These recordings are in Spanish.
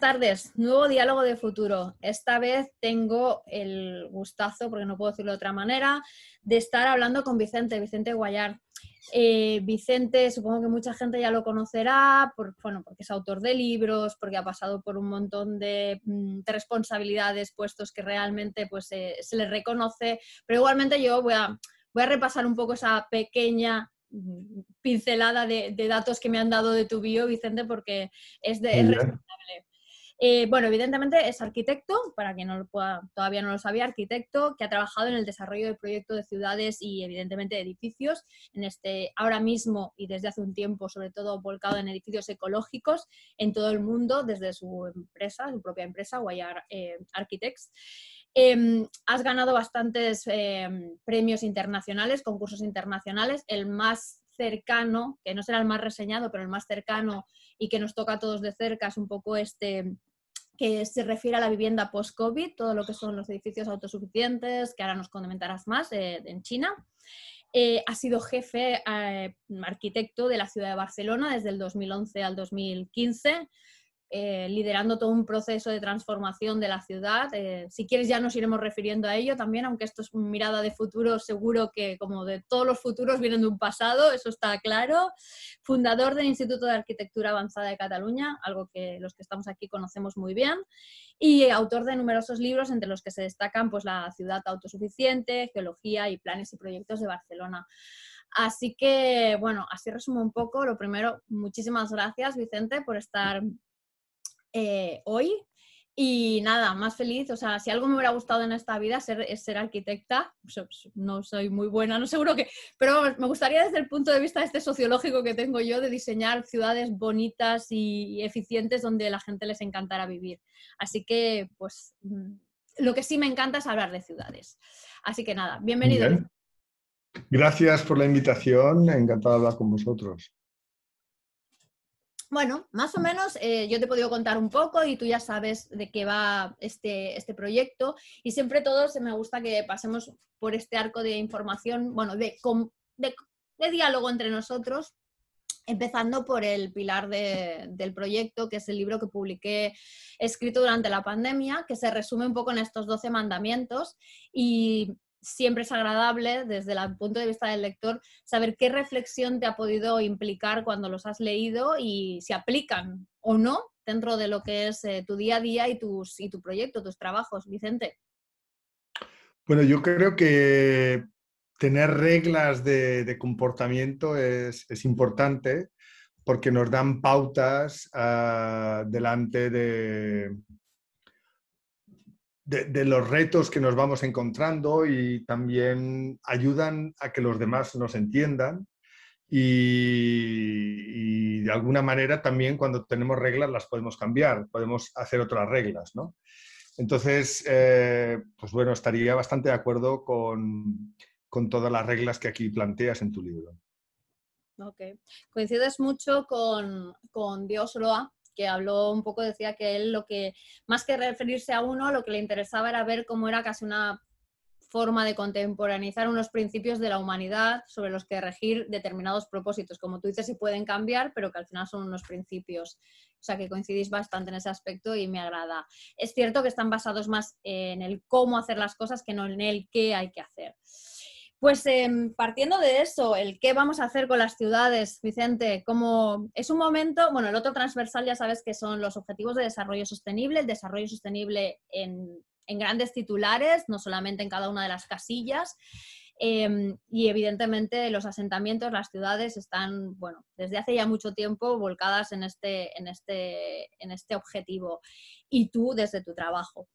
Buenas tardes, nuevo diálogo de futuro. Esta vez tengo el gustazo, porque no puedo decirlo de otra manera, de estar hablando con Vicente, Vicente Guayar. Eh, Vicente, supongo que mucha gente ya lo conocerá, bueno, porque es autor de libros, porque ha pasado por un montón de, mm, responsabilidades, puestos que realmente pues, se le reconoce, pero igualmente yo voy a, voy a repasar un poco esa pequeña mm, pincelada de, datos que me han dado de tu bio, Vicente, porque es de responsable. Eh, bueno, evidentemente es arquitecto, para quien no lo pueda, todavía no lo sabía, arquitecto que ha trabajado en el desarrollo de proyectos de ciudades y evidentemente de edificios, en este, ahora mismo y desde hace un tiempo, sobre todo volcado en edificios ecológicos en todo el mundo, desde su empresa, su propia empresa, Guayar eh, Architects. Em, has ganado bastantes em, premios internacionales, concursos internacionales, el más cercano, que no será el más reseñado, pero el más cercano y que nos toca a todos de cerca es un poco este que se refiere a la vivienda post-COVID, todo lo que son los edificios autosuficientes, que ahora nos comentarás más, eh, en China. Eh, ha sido jefe eh, arquitecto de la ciudad de Barcelona desde el 2011 al 2015. Eh, liderando todo un proceso de transformación de la ciudad. Eh, si quieres ya nos iremos refiriendo a ello también, aunque esto es mirada de futuro, seguro que como de todos los futuros vienen de un pasado, eso está claro. Fundador del Instituto de Arquitectura Avanzada de Cataluña, algo que los que estamos aquí conocemos muy bien, y autor de numerosos libros entre los que se destacan pues, La ciudad autosuficiente, Geología y Planes y Proyectos de Barcelona. Así que, bueno, así resumo un poco. Lo primero, muchísimas gracias, Vicente, por estar eh, hoy. Y nada, más feliz. O sea, si algo me hubiera gustado en esta vida ser, es ser arquitecta. No soy muy buena, no seguro que. Pero me gustaría desde el punto de vista este sociológico que tengo yo de diseñar ciudades bonitas y eficientes donde la gente les encantara vivir. Así que, pues, mm, lo que sí me encanta es hablar de ciudades. Así que nada, bienvenido. Gracias por la invitación. Encantado de hablar con vosotros. Bueno, más o menos eh, yo te he podido contar un poco y tú ya sabes de qué va este, este proyecto. Y siempre todos me gusta que pasemos por este arco de información, bueno, de, de, diálogo entre nosotros, empezando por el pilar del proyecto, que es el libro que publiqué escrito durante la pandemia, que se resume un poco en estos 12 mandamientos. Y siempre es agradable desde el punto de vista del lector saber qué reflexión te ha podido implicar cuando los has leído y si aplican o no dentro de lo que es eh, tu día a día y, tus, y tu proyecto, tus trabajos. Vicente. Bueno, yo creo que tener reglas de, comportamiento es, importante porque nos dan pautas ah, delante de, de, los retos que nos vamos encontrando y también ayudan a que los demás nos entiendan. Y, de alguna manera también cuando tenemos reglas las podemos cambiar, podemos hacer otras reglas, ¿no? Entonces, eh, pues bueno, estaría bastante de acuerdo con, con, todas las reglas que aquí planteas en tu libro. Ok. Coincides mucho con, con Dios Roa, que habló un poco, decía que él lo que, más que referirse a uno, lo que le interesaba era ver cómo era casi una forma de contemporaneizar unos principios de la humanidad sobre los que regir determinados propósitos. Como tú dices, sí pueden cambiar, pero que al final son unos principios. O sea, que coincidís bastante en ese aspecto y me agrada. Es cierto que están basados más en el cómo hacer las cosas que no en el qué hay que hacer. Pues em, partiendo de eso, el qué vamos a hacer con las ciudades, Vicente, como es un momento, bueno, el otro transversal ya sabes que son los objetivos de desarrollo sostenible, el desarrollo sostenible en, grandes titulares, no solamente en cada una de las casillas. Em, y evidentemente los asentamientos, las ciudades están, bueno, desde hace ya mucho tiempo volcadas en este, en este, en este objetivo. Y tú desde tu trabajo.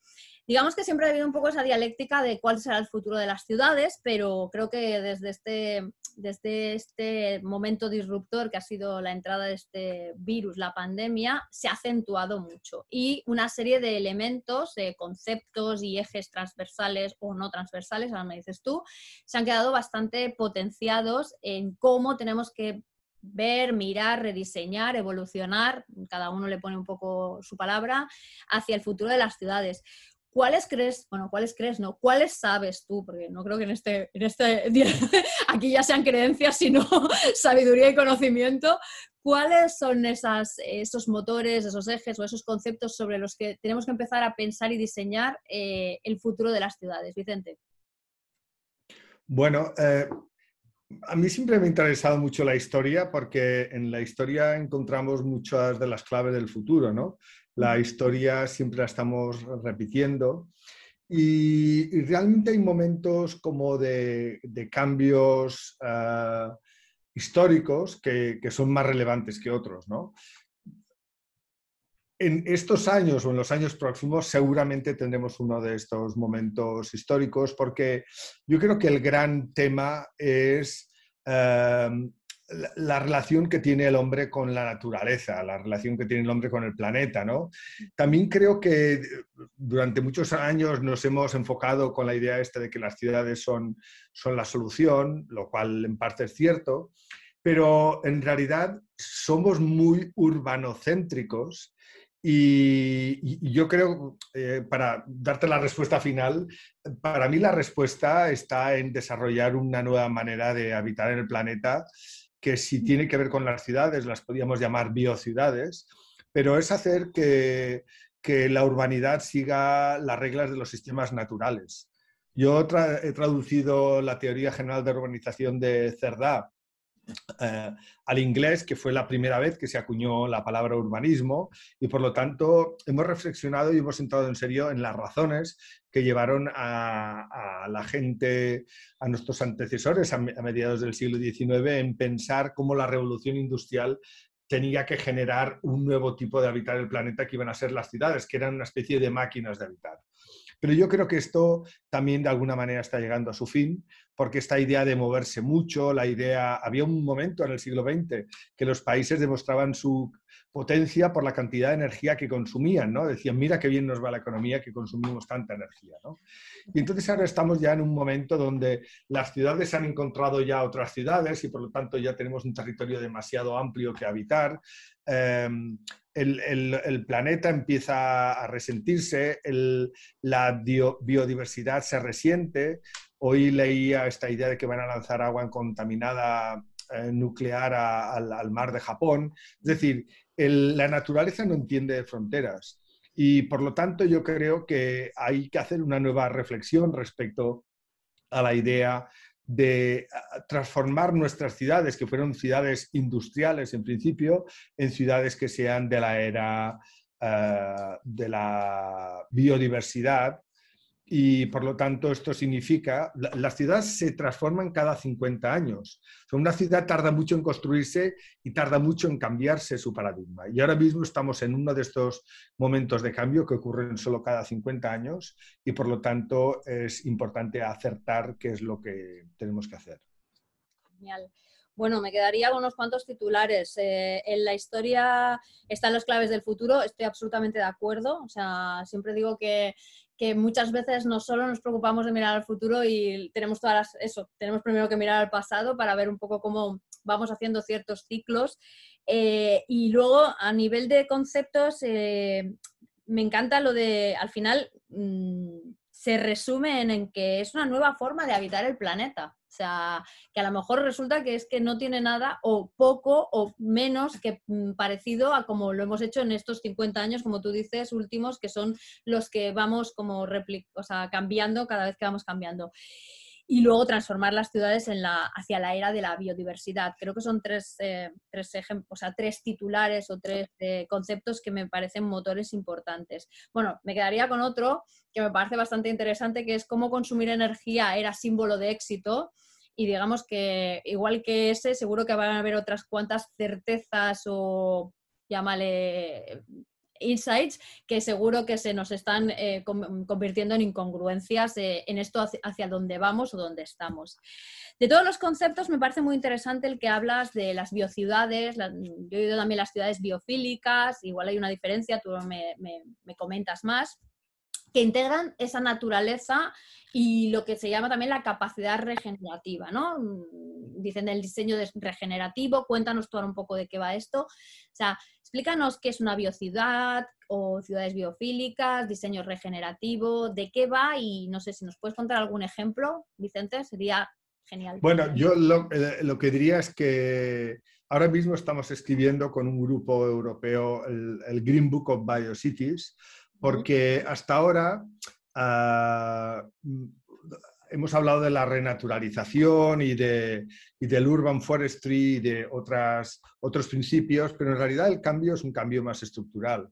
Digamos que siempre ha habido un poco esa dialéctica de cuál será el futuro de las ciudades, pero creo que desde este, desde este momento disruptor que ha sido la entrada de este virus, la pandemia, se ha acentuado mucho. Y una serie de elementos, conceptos y ejes transversales o no transversales, ahora me dices tú, se han quedado bastante potenciados en cómo tenemos que ver, mirar, rediseñar, evolucionar, cada uno le pone un poco su palabra, hacia el futuro de las ciudades. ¿Cuáles crees, bueno, cuáles crees, no, cuáles sabes tú? Porque no creo que en este, en este aquí ya sean creencias, sino sabiduría y conocimiento. ¿Cuáles son esos motores, esos ejes o esos conceptos sobre los que tenemos que empezar a pensar y diseñar eh, el futuro de las ciudades? Vicente. Bueno, eh, a mí siempre me ha interesado mucho la historia porque en la historia encontramos muchas de las claves del futuro, ¿no? La historia siempre la estamos repitiendo y, realmente hay momentos como de, cambios eh, históricos que, que, son más relevantes que otros, ¿no? en estos años o en los años próximos seguramente tendremos uno de estos momentos históricos porque yo creo que el gran tema es em, la, relación que tiene el hombre con la naturaleza, la relación que tiene el hombre con el planeta. ¿no? También creo que durante muchos años nos hemos enfocado con la idea esta de que las ciudades son, son la solución, lo cual en parte es cierto, pero en realidad somos muy urbanocéntricos y, yo creo, eh, para darte la respuesta final, para mí la respuesta está en desarrollar una nueva manera de habitar en el planeta, que si tiene que ver con las ciudades, las podríamos llamar biociudades, pero es hacer que, que la urbanidad siga las reglas de los sistemas naturales. Yo he traducido la teoría general de urbanización de Cerdá eh, al inglés, que fue la primera vez que se acuñó la palabra urbanismo, y por lo tanto hemos reflexionado y hemos entrado en serio en las razones que llevaron a, la gente, a nuestros antecesores a, mediados del siglo XIX, en pensar cómo la revolución industrial tenía que generar un nuevo tipo de habitar el planeta que iban a ser las ciudades, que eran una especie de máquinas de habitar. Pero yo creo que esto también de alguna manera está llegando a su fin, porque esta idea de moverse mucho, la idea, había un momento en el siglo XX que los países demostraban su potencia por la cantidad de energía que consumían, ¿no? Decían, mira qué bien nos va la economía que consumimos tanta energía, ¿no? Y entonces ahora estamos ya en un momento donde las ciudades han encontrado ya otras ciudades y por lo tanto ya tenemos un territorio demasiado amplio que habitar. Em, el, planeta empieza a resentirse, la biodiversidad se resiente. Hoy leía esta idea de que van a lanzar agua contaminada eh, nuclear al, mar de Japón. Es decir, la naturaleza no entiende fronteras y por lo tanto yo creo que hay que hacer una nueva reflexión respecto a la idea de transformar nuestras ciudades, que fueron ciudades industriales en principio, en ciudades que sean de la era eh, de la biodiversidad y por lo tanto esto significa, las ciudades se transforman cada 50 años. una ciudad tarda mucho en construirse y tarda mucho en cambiarse su paradigma. Y ahora mismo estamos en uno de estos momentos de cambio que ocurren solo cada 50 años y por lo tanto es importante acertar qué es lo que tenemos que hacer. Genial. Bueno, me quedaría con unos cuantos titulares. Eh, en la historia están los claves del futuro, estoy absolutamente de acuerdo. O sea, siempre digo que que muchas veces no solo nos preocupamos de mirar al futuro y tenemos todas eso, tenemos primero que mirar al pasado para ver un poco cómo vamos haciendo ciertos ciclos. Eh, y luego, a nivel de conceptos, eh, me encanta lo de, al final, mm, se resume en que es una nueva forma de habitar el planeta. O sea, que a lo mejor resulta que es que no tiene nada o poco o menos que mm, parecido a como lo hemos hecho en estos 50 años, como tú dices, últimos, que son los que vamos como o sea, cambiando cada vez que vamos cambiando y luego transformar las ciudades en la, hacia la era de la biodiversidad. Creo que son tres, eh, tres, o sea, tres titulares o tres eh, conceptos que me parecen motores importantes. Bueno, me quedaría con otro que me parece bastante interesante, que es cómo consumir energía era símbolo de éxito. Y digamos que igual que ese, seguro que van a haber otras cuantas certezas o llámale insights que seguro que se nos están eh, convirtiendo en incongruencias eh, en esto hacia, dónde vamos o dónde estamos. De todos los conceptos me parece muy interesante el que hablas de las biociudades, yo he oído también las ciudades biofílicas, igual hay una diferencia, tú me, me comentas más que integran esa naturaleza y lo que se llama también la capacidad regenerativa, ¿no? Dicen el diseño regenerativo, cuéntanos tú ahora un poco de qué va esto. O sea, explícanos qué es una biociudad, o ciudades biofílicas, diseño regenerativo, ¿de qué va? Y no sé si nos puedes contar algún ejemplo, Vicente, sería genial. Bueno, yo lo, eh, que diría es que ahora mismo estamos escribiendo con un grupo europeo el, el Green Book of Biocities, porque hasta ahora uh, hemos hablado de la renaturalización y, de, y, del urban forestry y de otras, otros principios, pero en realidad el cambio es un cambio más estructural.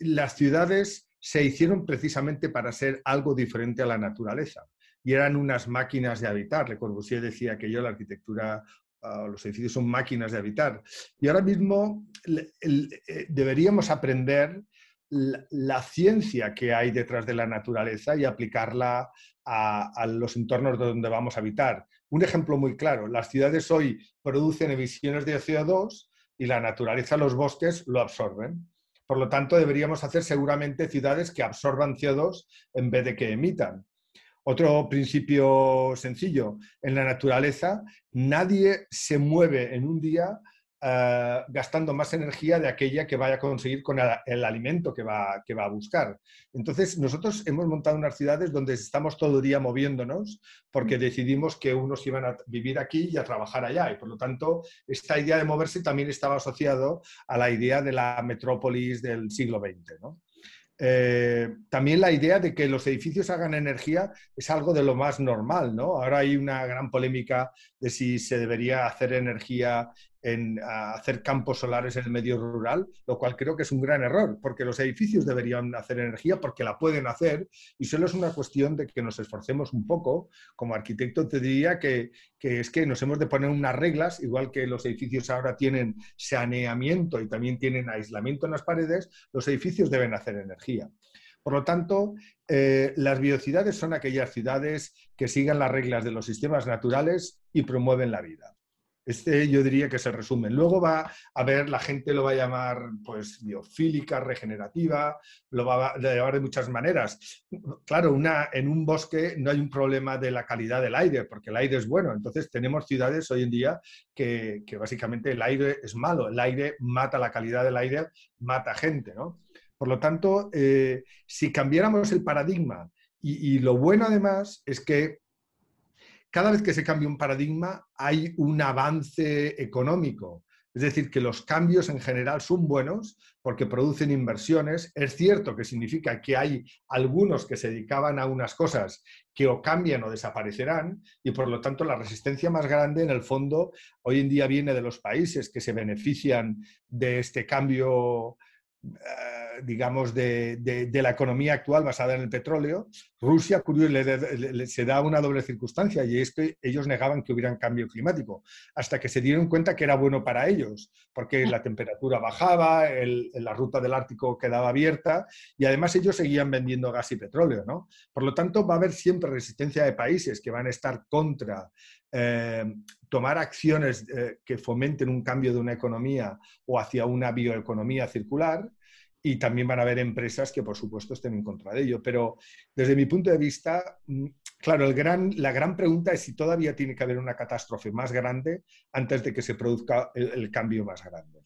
Las ciudades se hicieron precisamente para ser algo diferente a la naturaleza y eran unas máquinas de habitar. Le Corbusier decía que yo la arquitectura uh, los edificios son máquinas de habitar. Y ahora mismo eh, deberíamos aprender la, ciencia que hay detrás de la naturaleza y aplicarla a, a, los entornos donde vamos a habitar. Un ejemplo muy claro, las ciudades hoy producen emisiones de CO2 y la naturaleza, los bosques, lo absorben. Por lo tanto, deberíamos hacer seguramente ciudades que absorban CO2 en vez de que emitan. Otro principio sencillo, en la naturaleza nadie se mueve en un día Uh, gastando más energía de aquella que vaya a conseguir con el, el alimento que va, que va, a buscar. Entonces, nosotros hemos montado unas ciudades donde estamos todo el día moviéndonos porque mm. decidimos que unos iban a vivir aquí y a trabajar allá. Y por lo tanto, esta idea de moverse también estaba asociado a la idea de la metrópolis del siglo XX. ¿no? Eh, también la idea de que los edificios hagan energía es algo de lo más normal, ¿no? Ahora hay una gran polémica de si se debería hacer energía en hacer campos solares en el medio rural, lo cual creo que es un gran error, porque los edificios deberían hacer energía porque la pueden hacer y solo es una cuestión de que nos esforcemos un poco. Como arquitecto te diría que, es que nos hemos de poner unas reglas, igual que los edificios ahora tienen saneamiento y también tienen aislamiento en las paredes, los edificios deben hacer energía. Por lo tanto, eh, las biocidades son aquellas ciudades que sigan las reglas de los sistemas naturales y promueven la vida. Este yo diría que se resume. Luego va a ver, la gente lo va a llamar pues biofílica, regenerativa, lo va a llamar de muchas maneras. Claro, una, en un bosque no hay un problema de la calidad del aire, porque el aire es bueno. Entonces tenemos ciudades hoy en día que, básicamente el aire es malo, el aire mata la calidad del aire, mata gente, ¿no? Por lo tanto, eh, si cambiáramos el paradigma, y lo bueno además es que cada vez que se cambia un paradigma hay un avance económico. Es decir, que los cambios en general son buenos porque producen inversiones. Es cierto que significa que hay algunos que se dedicaban a unas cosas que o cambian o desaparecerán y por lo tanto la resistencia más grande en el fondo hoy en día viene de los países que se benefician de este cambio digamos, de, de, la economía actual basada en el petróleo, Rusia curioso, le, se da una doble circunstancia y es que ellos negaban que hubiera un cambio climático, hasta que se dieron cuenta que era bueno para ellos, porque la temperatura bajaba, la ruta del Ártico quedaba abierta y además ellos seguían vendiendo gas y petróleo. ¿no? Por lo tanto, va a haber siempre resistencia de países que van a estar contra eh, tomar acciones eh, que fomenten un cambio de una economía o hacia una bioeconomía circular y también van a haber empresas que, por supuesto, estén en contra de ello. Pero desde mi punto de vista, mm, claro, la gran pregunta es si todavía tiene que haber una catástrofe más grande antes de que se produzca el, el cambio más grande.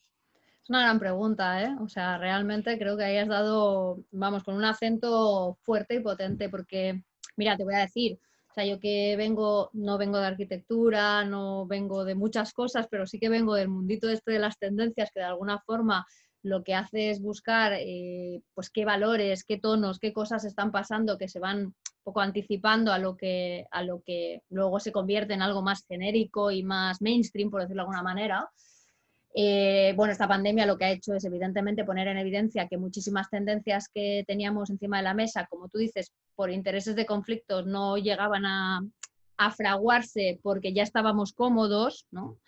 Es una gran pregunta, ¿eh? O sea, realmente creo que hayas dado, vamos, con un acento fuerte y potente, porque, mira, te voy a decir, o sea, yo que vengo, no vengo de arquitectura, no vengo de muchas cosas, pero sí que vengo del mundito este de las tendencias, que de alguna forma lo que hace es buscar eh, pues qué valores, qué tonos, qué cosas están pasando que se van un poco anticipando a lo que, a lo que luego se convierte en algo más genérico y más mainstream, por decirlo de alguna manera. Eh, bueno, esta pandemia lo que ha hecho es evidentemente poner en evidencia que muchísimas tendencias que teníamos encima de la mesa, como tú dices, por intereses de conflictos no llegaban a, a fraguarse porque ya estábamos cómodos, ¿no?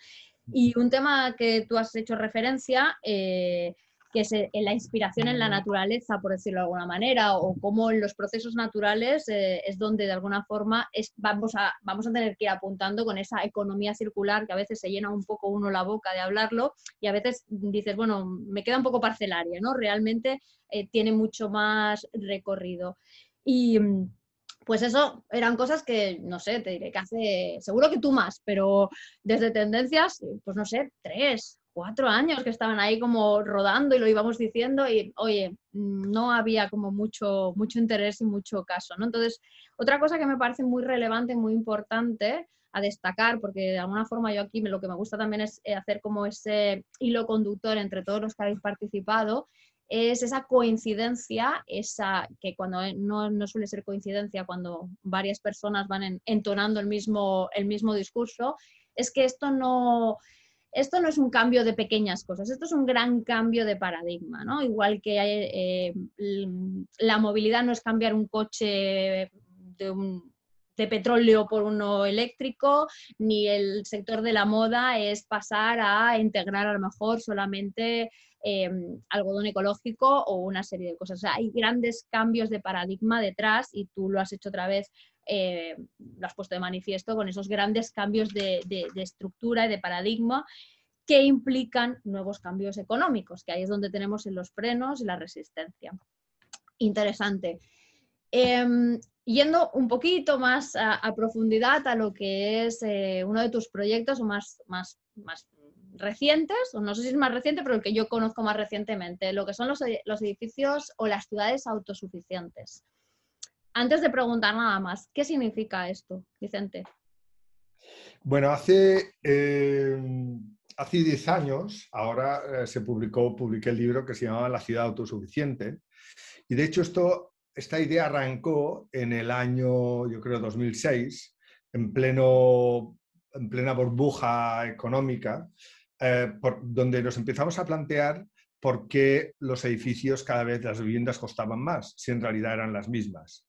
Y un tema que tú has hecho referencia, eh, que es eh, la inspiración en la naturaleza, por decirlo de alguna manera, o cómo en los procesos naturales eh, es donde de alguna forma es, vamos, a, vamos a tener que ir apuntando con esa economía circular que a veces se llena un poco uno la boca de hablarlo y a veces dices, bueno, me queda un poco parcelaria, ¿no? Realmente eh, tiene mucho más recorrido. Y pues eso eran cosas que, no sé, te diré que hace, seguro que tú más, pero desde tendencias, pues no sé, tres, cuatro años que estaban ahí como rodando y lo íbamos diciendo y, oye, no había como mucho, mucho interés y mucho caso, ¿no? Entonces, otra cosa que me parece muy relevante, muy importante a destacar, porque de alguna forma yo aquí lo que me gusta también es eh, hacer como ese hilo conductor entre todos los que habéis participado, es esa coincidencia, esa que cuando eh, no, no suele ser coincidencia, cuando varias personas van entonando el mismo, el mismo discurso, es que esto no, esto no es un cambio de pequeñas cosas, esto es un gran cambio de paradigma, ¿no? Igual que eh, la movilidad no es cambiar un coche de, petróleo por uno eléctrico, ni el sector de la moda es pasar a integrar a lo mejor solamente Em, algodón ecológico o una serie de cosas. hay grandes cambios de paradigma detrás y tú lo has hecho otra vez, eh, lo has puesto de manifiesto con esos grandes cambios de, estructura y de paradigma que implican nuevos cambios económicos, que ahí es donde tenemos en los frenos y la resistencia. Interesante. Em, yendo un poquito más a, profundidad a lo que es eh, uno de tus proyectos más, más, más recientes, o no sé si es más reciente, pero el que yo conozco más recientemente, lo que son los, edificios o las ciudades autosuficientes. Antes de preguntar nada más, ¿qué significa esto, Vicente? Bueno, hace, eh, hace 10 años, ahora eh, se publicó, publiqué el libro que se llamaba La ciudad autosuficiente. Y de hecho esto, esta idea arrancó en el año, yo creo, 2006, en, pleno, en plena burbuja económica, eh, donde nos empezamos a plantear por qué los edificios cada vez las viviendas costaban más, si en realidad eran las mismas.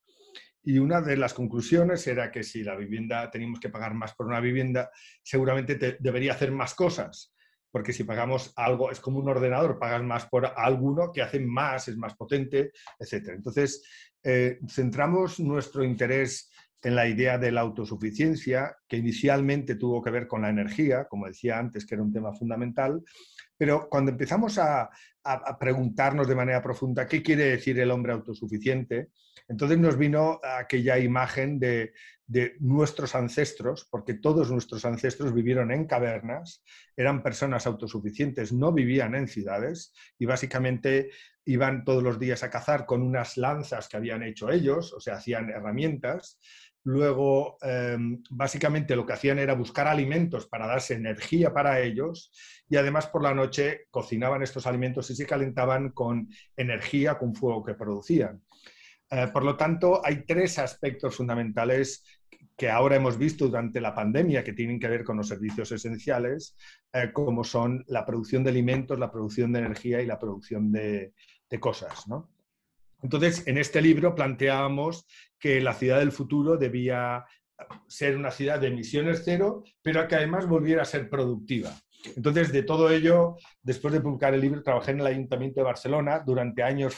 Y una de las conclusiones era que si la vivienda teníamos que pagar más por una vivienda, seguramente debería hacer más cosas, porque si pagamos algo, es como un ordenador, pagas más por alguno que hace más, es más potente, etc. Entonces, eh, centramos nuestro interés en la idea de la autosuficiencia, que inicialmente tuvo que ver con la energía, como decía antes, que era un tema fundamental, pero cuando empezamos a, preguntarnos de manera profunda qué quiere decir el hombre autosuficiente, entonces nos vino aquella imagen de, de, nuestros ancestros, porque todos nuestros ancestros vivieron en cavernas, eran personas autosuficientes, no vivían en ciudades y básicamente iban todos los días a cazar con unas lanzas que habían hecho ellos, o sea, hacían herramientas, Luego, em, básicamente lo que hacían era buscar alimentos para darse energía para ellos y además por la noche cocinaban estos alimentos y se calentaban con energía, con fuego que producían. Eh, por lo tanto, hay tres aspectos fundamentales que ahora hemos visto durante la pandemia que tienen que ver con los servicios esenciales, eh, como son la producción de alimentos, la producción de energía y la producción de, de cosas. ¿no? Entonces, en este libro planteábamos que la ciudad del futuro debía ser una ciudad de emisiones cero, pero que además volviera a ser productiva. Entonces, de todo ello, después de publicar el libro, trabajé en el Ayuntamiento de Barcelona. Durante años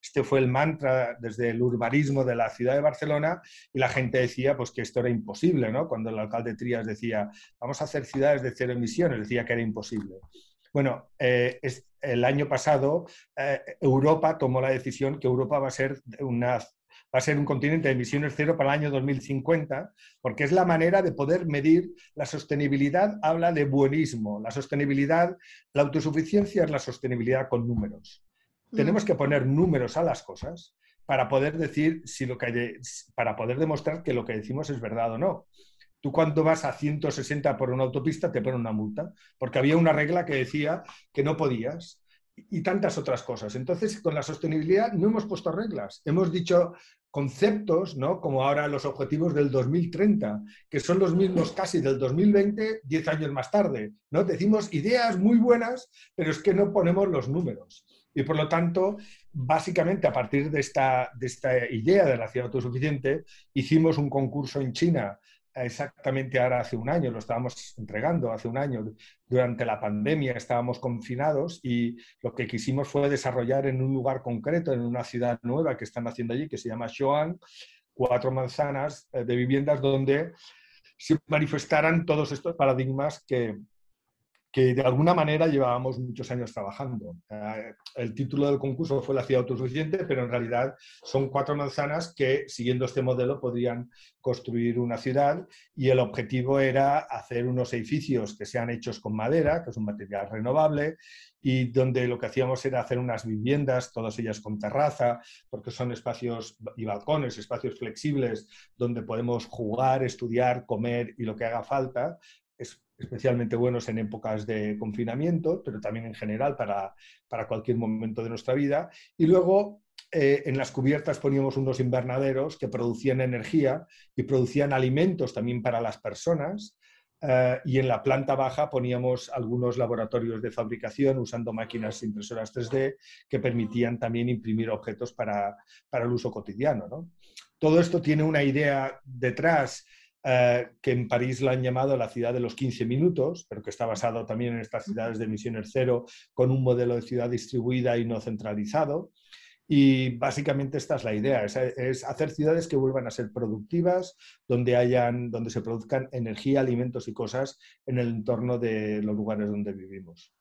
este fue el mantra desde el urbanismo de la ciudad de Barcelona y la gente decía pues, que esto era imposible, ¿no? Cuando el alcalde Trías decía, vamos a hacer ciudades de cero emisiones, decía que era imposible. Bueno, eh, el año pasado eh, Europa tomó la decisión que Europa va a ser una va a ser un continente de emisiones cero para el año 2050, porque es la manera de poder medir la sostenibilidad. Habla de buenismo. La sostenibilidad, la autosuficiencia es la sostenibilidad con números. Mm. Tenemos que poner números a las cosas para poder decir si lo que para poder demostrar que lo que decimos es verdad o no. Tú cuando vas a 160 por una autopista te ponen una multa, porque había una regla que decía que no podías y tantas otras cosas. Entonces, con la sostenibilidad no hemos puesto reglas, hemos dicho conceptos, ¿no? como ahora los objetivos del 2030, que son los mismos casi del 2020, 10 años más tarde. ¿no? Decimos ideas muy buenas, pero es que no ponemos los números. Y por lo tanto, básicamente a partir de esta, de esta idea de la ciudad autosuficiente, hicimos un concurso en China exactamente ahora hace un año, lo estábamos entregando hace un año, durante la pandemia estábamos confinados y lo que quisimos fue desarrollar en un lugar concreto, en una ciudad nueva que están haciendo allí, que se llama Xoan, cuatro manzanas eh, de viviendas donde se manifestaran todos estos paradigmas que, que de alguna manera llevábamos muchos años trabajando. Eh, el título del concurso fue La ciudad autosuficiente, pero en realidad son cuatro manzanas que, siguiendo este modelo, podrían construir una ciudad y el objetivo era hacer unos edificios que sean hechos con madera, que es un material renovable, y donde lo que hacíamos era hacer unas viviendas, todas ellas con terraza, porque son espacios y balcones, espacios flexibles donde podemos jugar, estudiar, comer y lo que haga falta, especialmente buenos en épocas de confinamiento, pero también en general para, cualquier momento de nuestra vida. Y luego eh, en las cubiertas poníamos unos invernaderos que producían energía y producían alimentos también para las personas. Eh, y en la planta baja poníamos algunos laboratorios de fabricación usando máquinas impresoras 3D que permitían también imprimir objetos para, para el uso cotidiano. Todo esto tiene una idea detrás eh, que en París la han llamado la ciudad de los 15 minutos, pero que está basado también en estas ciudades de emisiones cero con un modelo de ciudad distribuida y no centralizado. Y básicamente esta es la idea, es, hacer ciudades que vuelvan a ser productivas, donde, hayan, donde se produzcan energía, alimentos y cosas en el entorno de los lugares donde vivimos.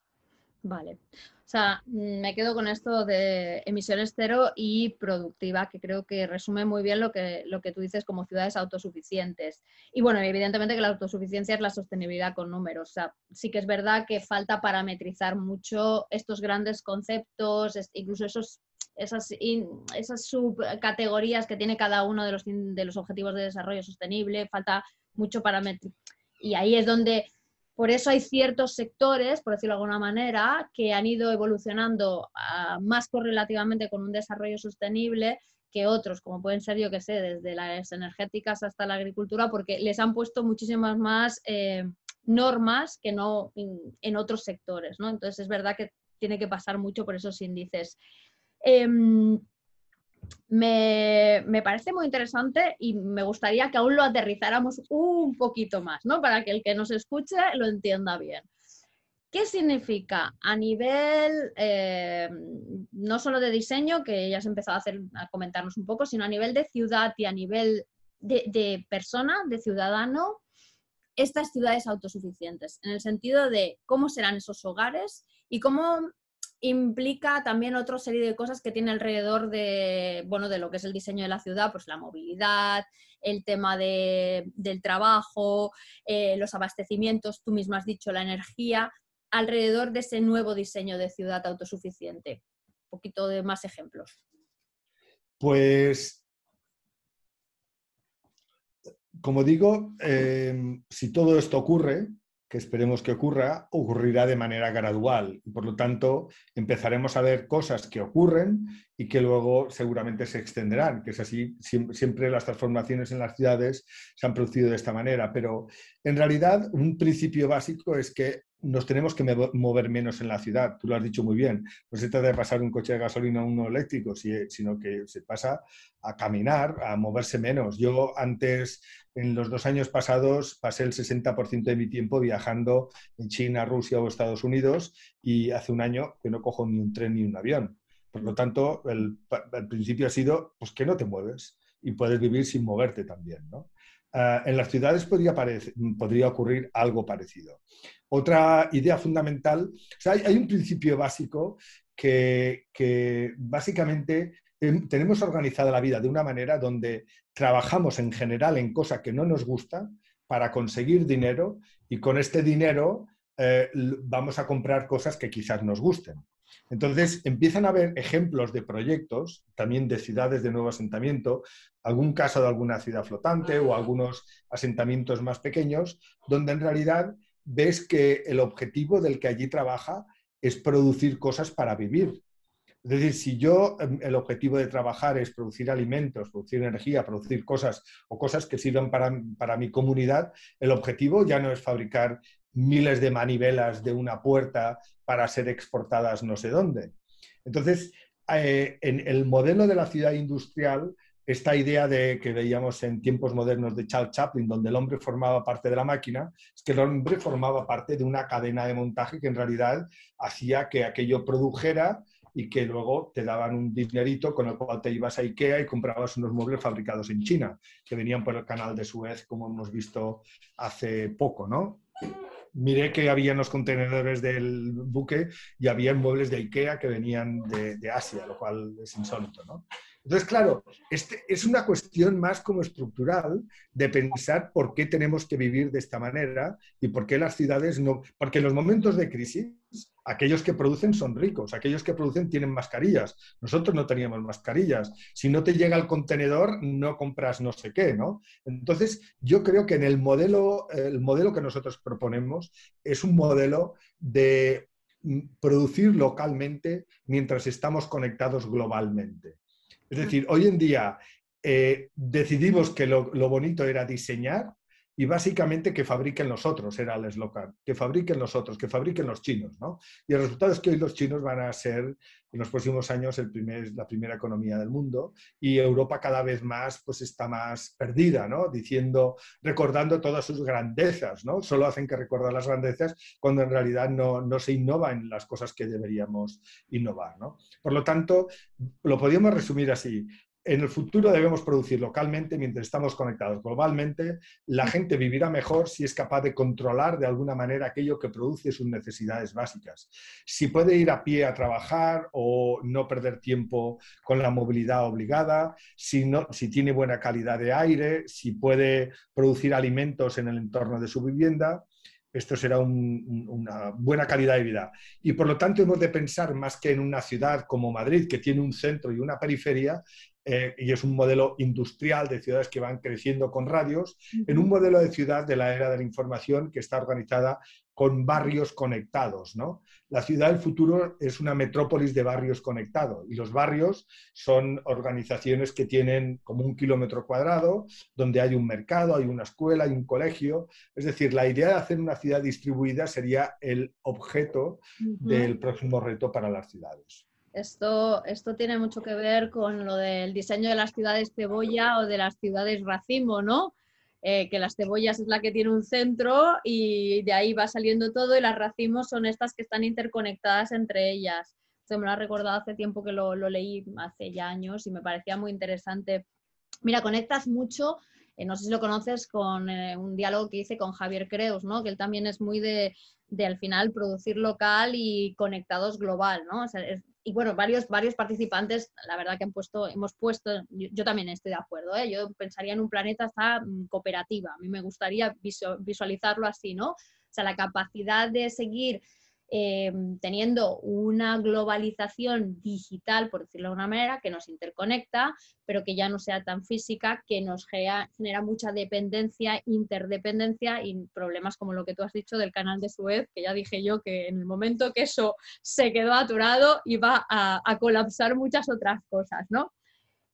Vale. O sea, me quedo con esto de emisiones cero y productiva, que creo que resume muy bien lo que, lo que tú dices como ciudades autosuficientes. Y bueno, evidentemente que la autosuficiencia es la sostenibilidad con números. O sea, sí que es verdad que falta parametrizar mucho estos grandes conceptos, incluso esos, esas, esas subcategorías que tiene cada uno de los, de los objetivos de desarrollo sostenible. Falta mucho parametrizar. Y ahí es donde por eso hay ciertos sectores, por decirlo de alguna manera, que han ido evolucionando ah, más correlativamente con un desarrollo sostenible que otros, como pueden ser, yo que sé, desde las energéticas hasta la agricultura, porque les han puesto muchísimas más eh, normas que no en, otros sectores, ¿no? Entonces es verdad que tiene que pasar mucho por esos índices. Em, me, parece muy interesante y me gustaría que aún lo aterrizáramos un poquito más, ¿no? Para que el que nos escuche lo entienda bien. ¿Qué significa a nivel eh, no solo de diseño, que ya has empezado a, hacer, a comentarnos un poco, sino a nivel de ciudad y a nivel de persona, de ciudadano, estas ciudades autosuficientes? En el sentido de cómo serán esos hogares y cómo implica también otra serie de cosas que tiene alrededor de, bueno, de lo que es el diseño de la ciudad, pues la movilidad, el tema del trabajo, eh, los abastecimientos, tú misma has dicho, la energía, alrededor de ese nuevo diseño de ciudad autosuficiente. Un poquito de más ejemplos. Pues, como digo, eh, si todo esto ocurre, que esperemos que ocurra, ocurrirá de manera gradual. Por lo tanto, empezaremos a ver cosas que ocurren y que luego seguramente se extenderán, que es así, siempre las transformaciones en las ciudades se han producido de esta manera, pero en realidad un principio básico es que nos tenemos que mover menos en la ciudad. Tú lo has dicho muy bien. No se trata de pasar un coche de gasolina a uno eléctrico, sino que se pasa a caminar, a moverse menos. Yo antes, en los dos años pasados, pasé el 60% de mi tiempo viajando en China, Rusia o Estados Unidos y hace un año que no cojo ni un tren ni un avión. Por lo tanto, el, principio ha sido pues, que no te mueves y puedes vivir sin moverte también. ¿no? Ah, en las ciudades podría, ocurrir algo parecido. Otra idea fundamental, hay, un principio básico que, básicamente em, tenemos organizada la vida de una manera donde trabajamos en general en cosas que no nos gustan para conseguir dinero y con este dinero eh, vamos a comprar cosas que quizás nos gusten. Entonces, empiezan a haber ejemplos de proyectos, también de ciudades de nuevo asentamiento, algún caso de alguna ciudad flotante o algunos asentamientos más pequeños, donde en realidad ves que el objetivo del que allí trabaja es producir cosas para vivir. Es decir, si yo em, el objetivo de trabajar es producir alimentos, producir energía, producir cosas o cosas que sirvan para, para mi comunidad, el objetivo ya no es fabricar miles de manivelas de una puerta para ser exportadas no sé dónde. Entonces, eh, en el modelo de la ciudad industrial, esta idea de que veíamos en tiempos modernos de Charles Chaplin, donde el hombre formaba parte de la máquina, es que el hombre formaba parte de una cadena de montaje que en realidad hacía que aquello produjera y que luego te daban un dinerito con el cual te ibas a Ikea y comprabas unos muebles fabricados en China, que venían por el canal de Suez, como hemos visto hace poco, ¿no? Miré que había en los contenedores del buque y había muebles de Ikea que venían de, de Asia, lo cual es insólito, ¿no? Entonces, claro, este es una cuestión más como estructural de pensar por qué tenemos que vivir de esta manera y por qué las ciudades no... Porque en los momentos de crisis, aquellos que producen son ricos, aquellos que producen tienen mascarillas. Nosotros no teníamos mascarillas. Si no te llega el contenedor, no compras no sé qué, ¿no? Entonces, yo creo que en el modelo, el modelo que nosotros proponemos es un modelo de mm, producir localmente mientras estamos conectados globalmente. Es decir, hoy en día eh, decidimos que lo, bonito era diseñar y básicamente que fabriquen los otros, era el eslogan, que fabriquen los otros, que fabriquen los chinos. ¿no? Y el resultado es que hoy los chinos van a ser en los próximos años la primera economía del mundo y Europa cada vez más pues está más perdida, ¿no? diciendo, recordando todas sus grandezas, ¿no? solo hacen que recordar las grandezas cuando en realidad no, no se innova en las cosas que deberíamos innovar. ¿no? Por lo tanto, lo podríamos resumir así, en el futuro debemos producir localmente mientras estamos conectados globalmente. La gente vivirá mejor si es capaz de controlar de alguna manera aquello que produce sus necesidades básicas. Si puede ir a pie a trabajar o no perder tiempo con la movilidad obligada, si, no, si tiene buena calidad de aire, si puede producir alimentos en el entorno de su vivienda, esto será una buena calidad de vida. Y por lo tanto hemos de pensar más que en una ciudad como Madrid, que tiene un centro y una periferia, eh, y es un modelo industrial de ciudades que van creciendo con radios, en un modelo de ciudad de la era de la información que está organizada con barrios conectados. ¿no? La ciudad del futuro es una metrópolis de barrios conectados y los barrios son organizaciones que tienen como un kilómetro cuadrado, donde hay un mercado, hay una escuela, hay un colegio. Es decir, la idea de hacer una ciudad distribuida sería el objeto del próximo reto para las ciudades. Esto, esto tiene mucho que ver con lo del diseño de las ciudades cebolla o de las ciudades racimo, ¿no? Eh, que las cebollas es la que tiene un centro y de ahí va saliendo todo y las racimos son estas que están interconectadas entre ellas. Se me lo ha recordado hace tiempo que lo, leí hace ya años y me parecía muy interesante. Mira, conectas mucho, eh, no sé si lo conoces, con eh, un diálogo que hice con Javier Creus, ¿no? que él también es muy de, de al final producir local y conectados global, ¿no? O sea, y bueno, varios, varios participantes, la verdad que han puesto, hemos puesto, yo, también estoy de acuerdo, ¿eh? yo pensaría en un planeta hasta mm, cooperativa, a mí me gustaría visualizarlo así, ¿no? O sea, la capacidad de seguir Em, teniendo una globalización digital, por decirlo de una manera, que nos interconecta, pero que ya no sea tan física, que nos genera, mucha dependencia, interdependencia y problemas como lo que tú has dicho del canal de Suez, que ya dije yo que en el momento que eso se quedó aturado iba a, colapsar muchas otras cosas, ¿no?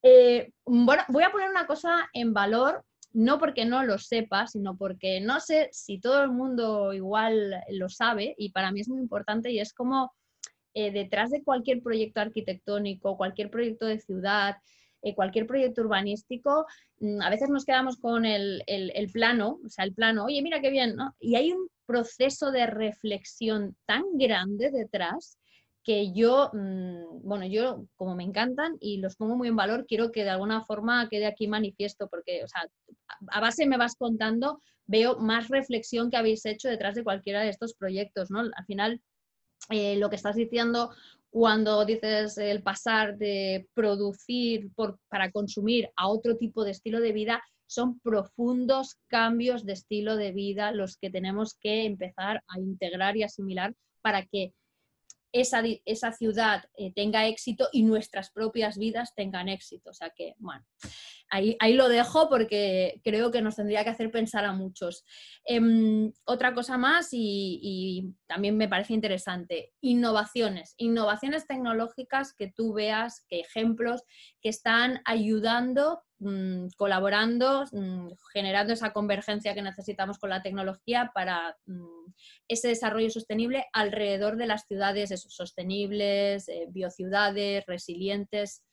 Eh, bueno, voy a poner una cosa en valor no porque no lo sepa, sino porque no sé si todo el mundo igual lo sabe y para mí es muy importante y es como eh, detrás de cualquier proyecto arquitectónico, cualquier proyecto de ciudad, eh, cualquier proyecto urbanístico, mm, a veces nos quedamos con el, plano, o sea, el plano, oye, mira qué bien, ¿no? Y hay un proceso de reflexión tan grande detrás que yo, mm, bueno, yo como me encantan y los pongo muy en valor, quiero que de alguna forma quede aquí manifiesto, porque, o sea, a base me vas contando, veo más reflexión que habéis hecho detrás de cualquiera de estos proyectos, ¿no? Al final, eh, lo que estás diciendo cuando dices el pasar de producir por, para consumir a otro tipo de estilo de vida, son profundos cambios de estilo de vida los que tenemos que empezar a integrar y asimilar para que esa, ciudad eh, tenga éxito y nuestras propias vidas tengan éxito. O sea que, bueno, ahí, ahí lo dejo porque creo que nos tendría que hacer pensar a muchos. Em, otra cosa más y, y, también me parece interesante, innovaciones, innovaciones tecnológicas que tú veas, que ejemplos que están ayudando Mm, colaborando, mm, generando esa convergencia que necesitamos con la tecnología para mm, ese desarrollo sostenible alrededor de las ciudades sostenibles, eh, biociudades, resilientes,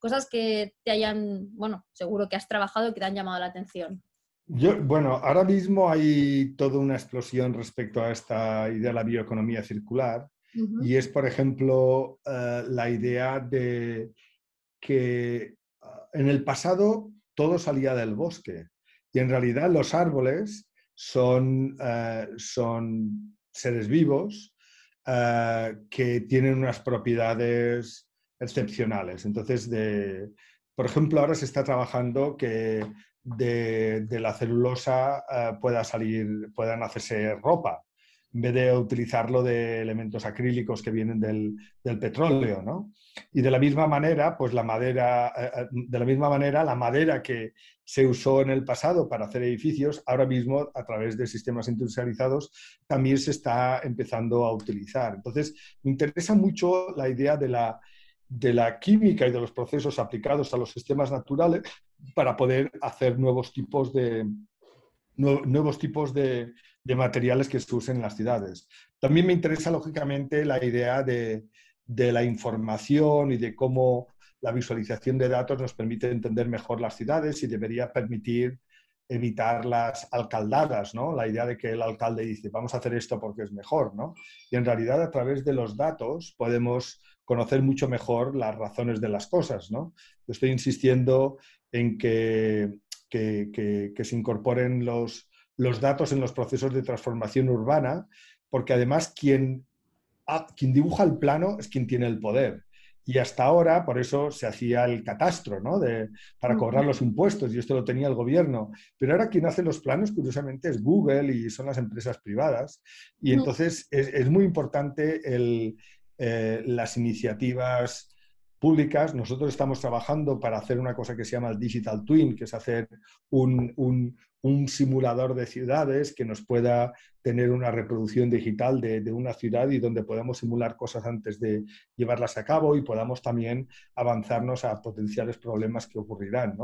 cosas que te hayan, bueno, seguro que has trabajado y que te han llamado la atención. Yo, bueno, ahora mismo hay toda una explosión respecto a esta idea de la bioeconomía circular y es, por ejemplo, eh, la idea de que en el pasado todo salía del bosque y en realidad los árboles son, eh, son seres vivos eh, que tienen unas propiedades excepcionales. Entonces, de, por ejemplo, ahora se está trabajando que de, la celulosa pueda salir, puedan hacerse ropa en vez de utilizarlo de elementos acrílicos que vienen del, petróleo, ¿no? Y de la misma manera, pues la madera, eh, eh, de la misma manera, la madera que se usó en el pasado para hacer edificios, ahora mismo a través de sistemas industrializados también se está empezando a utilizar. Entonces, me interesa mucho la idea de la, de la química y de los procesos aplicados a los sistemas naturales para poder hacer nuevos tipos de, nuevos tipos de, de materiales que se usen en las ciudades. También me interesa, lógicamente, la idea de, la información y de cómo la visualización de datos nos permite entender mejor las ciudades y debería permitir evitar las alcaldadas, ¿no? La idea de que el alcalde dice, vamos a hacer esto porque es mejor, ¿no? Y en realidad a través de los datos podemos conocer mucho mejor las razones de las cosas, ¿no? estoy insistiendo en que, que se incorporen los, los datos en los procesos de transformación urbana, porque además quien, quien dibuja el plano es quien tiene el poder. Y hasta ahora, por eso se hacía el catastro, ¿no? De, para cobrar los impuestos, y esto lo tenía el gobierno. Pero ahora quien hace los planos, curiosamente, es Google y son las empresas privadas. Y entonces es, muy importante el, eh, las iniciativas públicas. Nosotros estamos trabajando para hacer una cosa que se llama el Digital Twin, que es hacer un, un simulador de ciudades que nos pueda tener una reproducción digital de, una ciudad y donde podamos simular cosas antes de llevarlas a cabo y podamos también avanzarnos a potenciales problemas que ocurrirán.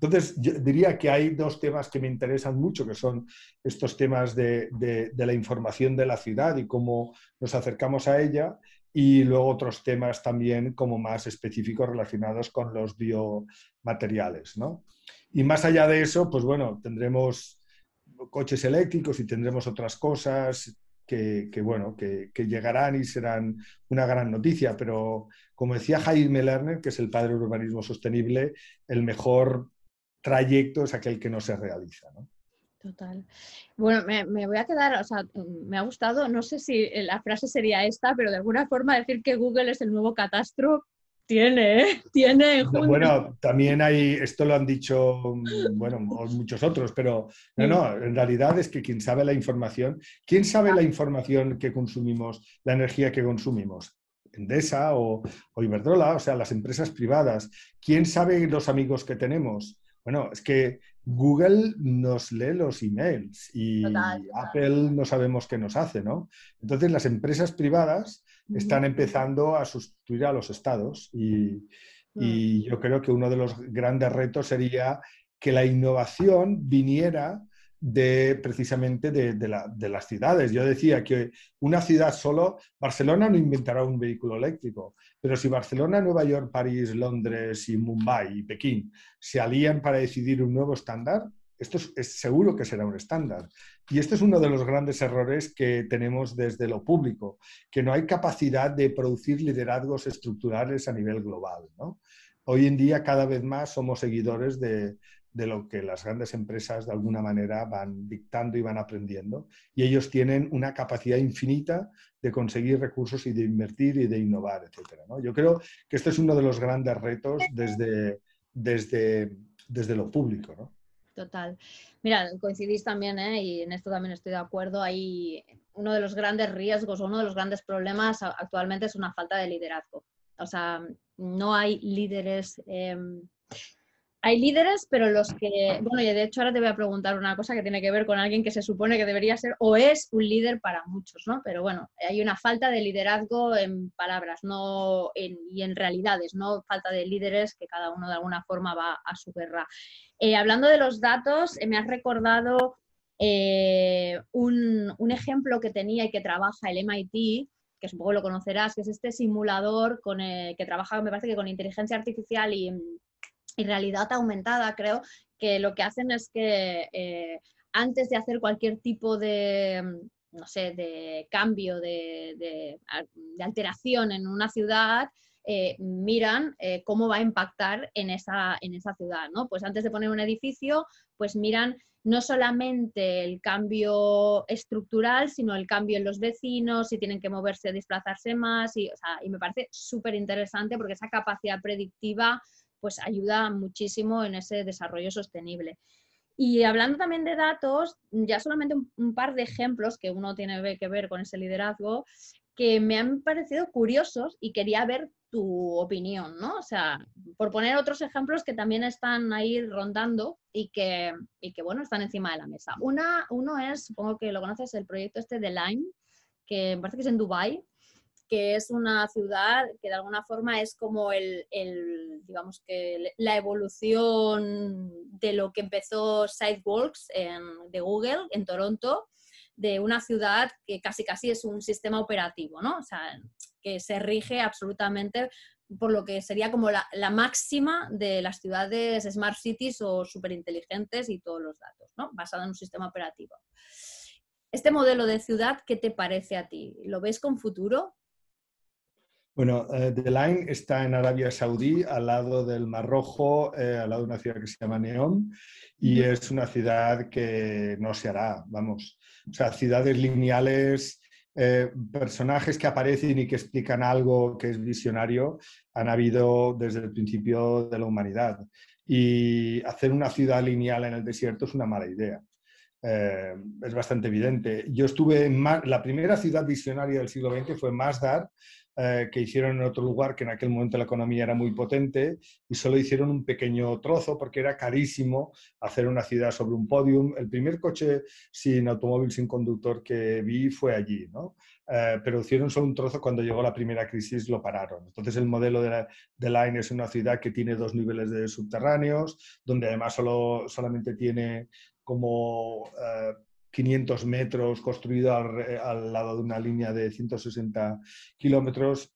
Entonces, yo diría que hay dos temas que me interesan mucho, que son estos temas de, de, la información de la ciudad y cómo nos acercamos a ella, y luego otros temas también como más específicos relacionados con los biomateriales. ¿no? Y más allá de eso, pues bueno, tendremos coches eléctricos y tendremos otras cosas que, bueno, que, llegarán y serán una gran noticia. Pero como decía Jaime Lerner, que es el padre del urbanismo sostenible, el mejor trayecto es aquel que no se realiza. ¿no? Total. Bueno, me, me, voy a quedar, o sea, me ha gustado, no sé si la frase sería esta, pero de alguna forma decir que Google es el nuevo catastro tiene, ¿eh? tiene. Bueno, también hay, esto lo han dicho, bueno, muchos otros, pero no, no, en realidad es que quien sabe la información, ¿quién sabe la información que consumimos, la energía que consumimos? Endesa o, o Iberdrola, o sea, las empresas privadas. ¿Quién sabe los amigos que tenemos? Bueno, es que Google nos lee los emails y Apple no sabemos qué nos hace, ¿no? Entonces las empresas privadas están empezando a sustituir a los estados y, y, mm. yo creo que uno de los grandes retos sería que la innovación viniera de precisamente de, de, las ciudades. Yo decía que una ciudad solo, Barcelona no inventará un vehículo eléctrico, pero si Barcelona, Nueva York, París, Londres y Mumbai y Pekín se alían para decidir un nuevo estándar, esto es, seguro que será un estándar. Y este es uno de los grandes errores que tenemos desde lo público, que no hay capacidad de producir liderazgos estructurales a nivel global. Hoy en día cada vez más somos seguidores de, de lo que las grandes empresas de alguna manera van dictando y van aprendiendo. Y ellos tienen una capacidad infinita de conseguir recursos y de invertir y de innovar, etc. Yo creo que este es uno de los grandes retos desde, desde, desde lo público. ¿no? Total. Mira, coincidís también, ¿eh? y en esto también estoy de acuerdo, hay uno de los grandes riesgos o uno de los grandes problemas actualmente es una falta de liderazgo. O sea, no hay líderes em, hay líderes, pero los que, bueno, y de hecho ahora te voy a preguntar una cosa que tiene que ver con alguien que se supone que debería ser o es un líder para muchos, ¿no? Pero bueno, hay una falta de liderazgo en palabras no y en realidades, no falta de líderes que cada uno de alguna forma va a su guerra. Eh, hablando de los datos, eh, me has recordado eh, un, un, ejemplo que tenía y que trabaja el MIT, que supongo lo conocerás, que es este simulador con, que trabaja, me parece que con inteligencia artificial y y realidad aumentada, creo que lo que hacen es que eh, antes de hacer cualquier tipo de, no sé, de cambio, de, alteración en una ciudad, eh, miran eh, cómo va a impactar en esa, en esa ciudad, ¿no? Pues antes de poner un edificio, pues miran no solamente el cambio estructural, sino el cambio en los vecinos, si tienen que moverse o desplazarse más, y, y me parece súper interesante porque esa capacidad predictiva pues ayuda muchísimo en ese desarrollo sostenible. Y hablando también de datos, ya solamente un, par de ejemplos que uno tiene que ver con ese liderazgo, que me han parecido curiosos y quería ver tu opinión, ¿no? O sea, por poner otros ejemplos que también están ahí rondando y que, y que bueno, están encima de la mesa. Una, uno es, supongo que lo conoces, el proyecto este de Line, que me parece que es en Dubai que es una ciudad que de alguna forma es como el, digamos que la evolución de lo que empezó Sidewalks de Google en Toronto, de una ciudad que casi casi es un sistema operativo, ¿no? O sea, que se rige absolutamente por lo que sería como la, la máxima de las ciudades smart cities o superinteligentes y todos los datos, ¿no? Basada en un sistema operativo. Este modelo de ciudad, ¿qué te parece a ti? ¿Lo ves con futuro? Bueno, eh, The Line está en Arabia Saudí, al lado del Mar Rojo, eh, al lado de una ciudad que se llama Neom, y es una ciudad que no se hará, vamos. O sea, ciudades lineales, eh, personajes que aparecen y que explican algo que es visionario, han habido desde el principio de la humanidad. Y hacer una ciudad lineal en el desierto es una mala idea. es bastante evidente. Yo estuve en la primera ciudad visionaria del siglo XX fue Masdar, eh, que hicieron en otro lugar que en aquel momento la economía era muy potente y solo hicieron un pequeño trozo porque era carísimo hacer una ciudad sobre un podium. El primer coche sin automóvil, sin conductor que vi fue allí, ¿no? Eh, pero hicieron solo un trozo cuando llegó la primera crisis, lo pararon. Entonces el modelo de, de Line es una ciudad que tiene dos niveles de subterráneos, donde además solo, solamente tiene como eh, 500 metros construido al, lado de una línea de 160 kilómetros,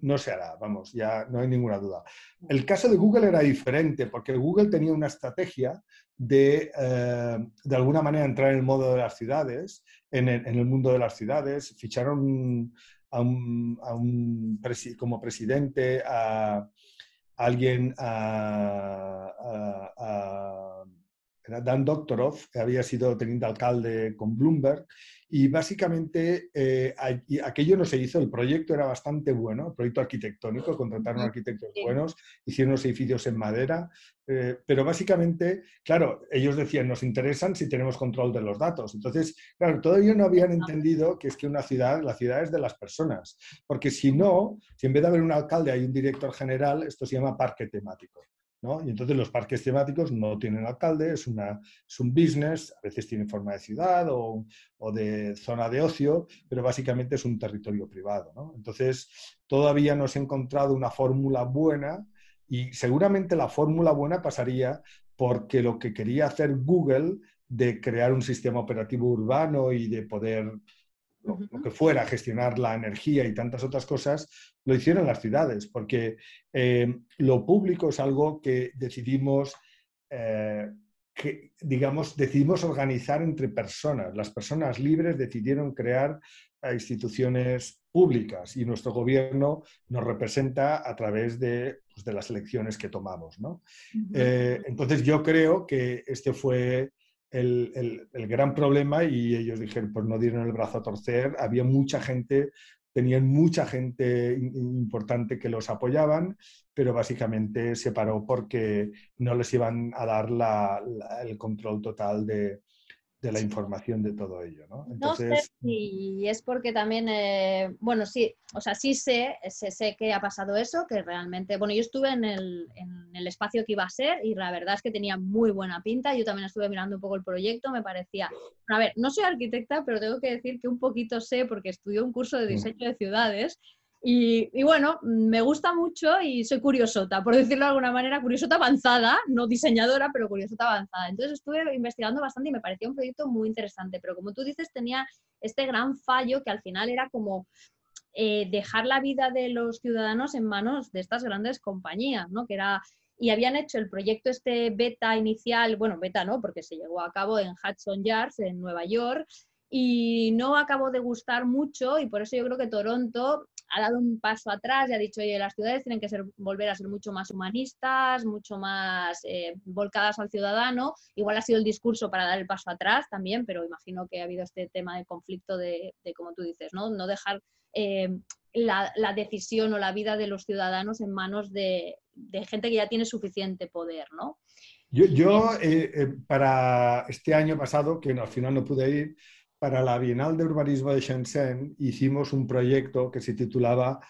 no se hará, vamos, ya no hay ninguna duda. El caso de Google era diferente, porque Google tenía una estrategia de, eh, de alguna manera, entrar en el modo de las ciudades, en el, mundo de las ciudades. Ficharon a un, como presidente a, alguien, a era Dan Doctorow, que había sido teniente alcalde con Bloomberg, y básicamente eh, aquello no se hizo, el proyecto era bastante bueno, el proyecto arquitectónico, contrataron arquitectos buenos, hicieron los edificios en madera, eh, pero básicamente, claro, ellos decían, nos interesan si tenemos control de los datos. Entonces, claro, todavía no habían entendido que es que una ciudad, la ciudad es de las personas, porque si no, si en vez de haber un alcalde hay un director general, esto se llama parque temático. Y entonces los parques temáticos no tienen alcalde, es, una, es un business, a veces tienen forma de ciudad o, o, de zona de ocio, pero básicamente es un territorio privado. ¿no? Entonces todavía no se ha encontrado una fórmula buena y seguramente la fórmula buena pasaría porque lo que quería hacer Google de crear un sistema operativo urbano y de poder lo, que fuera, gestionar la energía y tantas otras cosas, lo hicieron las ciudades, porque eh, lo público es algo que decidimos, eh, que, digamos, decidimos organizar entre personas. Las personas libres decidieron crear instituciones públicas y nuestro gobierno nos representa a través de, pues, las elecciones que tomamos. Eh, entonces yo creo que este fue el, gran problema y ellos dijeron, pues no dieron el brazo a torcer, había mucha gente, tenían mucha gente importante que los apoyaban, pero básicamente se paró porque no les iban a dar el control total de, de la información de todo ello, ¿no? Entonces... No sé si es porque también, eh, bueno, sí, o sea, sí sé, sé, que ha pasado eso, que realmente, bueno, yo estuve en el, en el, espacio que iba a ser y la verdad es que tenía muy buena pinta, yo también estuve mirando un poco el proyecto, me parecía, a ver, no soy arquitecta, pero tengo que decir que un poquito sé porque estudié un curso de mm. diseño de ciudades y, bueno, me gusta mucho y soy curiosota, por decirlo de alguna manera, curiosota avanzada, no diseñadora, pero curiosota avanzada. Entonces estuve investigando bastante y me parecía un proyecto muy interesante, pero como tú dices, tenía este gran fallo que al final era como eh, dejar la vida de los ciudadanos en manos de estas grandes compañías, ¿no? Que era, y habían hecho el proyecto este beta inicial, bueno, beta no, porque se llevó a cabo en Hudson Yards, en Nueva York, y no acabó de gustar mucho y por eso yo creo que Toronto ha dado un paso atrás y ha dicho, oye, las ciudades tienen que ser, volver a ser mucho más humanistas, mucho más eh, volcadas al ciudadano. Igual ha sido el discurso para dar el paso atrás también, pero imagino que ha habido este tema de conflicto de, como tú dices, ¿no? No dejar eh, la, decisión o la vida de los ciudadanos en manos de, gente que ya tiene suficiente poder, ¿no? Yo, eh, para este año pasado, que al final no pude ir, para la Bienal de Urbanismo de Shenzhen hicimos un proyecto que se titulaba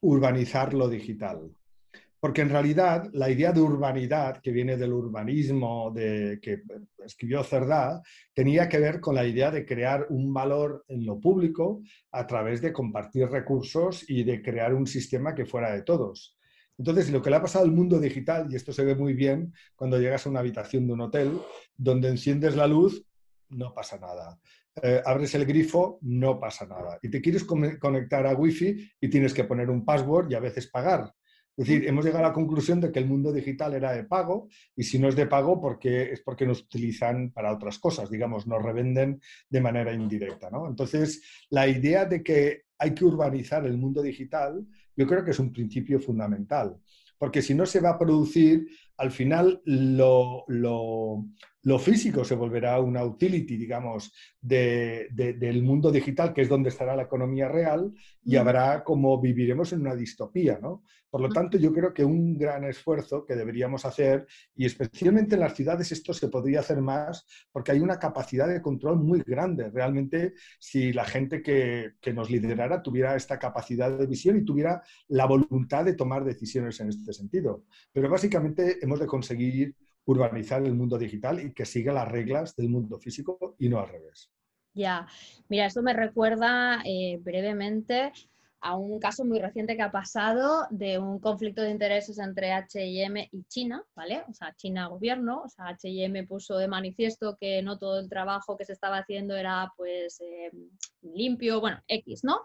Urbanizar lo digital. Porque en realidad la idea de urbanidad, que viene del urbanismo de, que escribió Cerdá, tenía que ver con la idea de crear un valor en lo público a través de compartir recursos y de crear un sistema que fuera de todos. Entonces, lo que le ha pasado al mundo digital, y esto se ve muy bien cuando llegas a una habitación de un hotel, donde enciendes la luz, no pasa nada. Eh, abres el grifo, no pasa nada. Y te quieres conectar a Wi-Fi y tienes que poner un password y a veces pagar. Es decir, hemos llegado a la conclusión de que el mundo digital era de pago y si no es de pago porque, es porque nos utilizan para otras cosas, digamos, nos revenden de manera indirecta. ¿no? Entonces, la idea de que hay que urbanizar el mundo digital, yo creo que es un principio fundamental, porque si no se va a producir, al final lo, lo físico se volverá una utility, digamos, del mundo digital, que es donde estará la economía real, y habrá como viviremos en una distopía, ¿no? Por lo tanto, yo creo que un gran esfuerzo que deberíamos hacer, y especialmente en las ciudades esto se podría hacer más, porque hay una capacidad de control muy grande. Realmente, si la gente que, que nos liderara tuviera esta capacidad de visión y tuviera la voluntad de tomar decisiones en este sentido. Pero básicamente hemos de conseguir urbanizar el mundo digital y que siga las reglas del mundo físico y no al revés. Ya, mira, esto me recuerda eh, brevemente a un caso muy reciente que ha pasado de un conflicto de intereses entre H&M y China, ¿vale? O sea, China gobierno, o sea, H&M puso de manifiesto que no todo el trabajo que se estaba haciendo era pues eh, limpio, bueno, X, ¿no?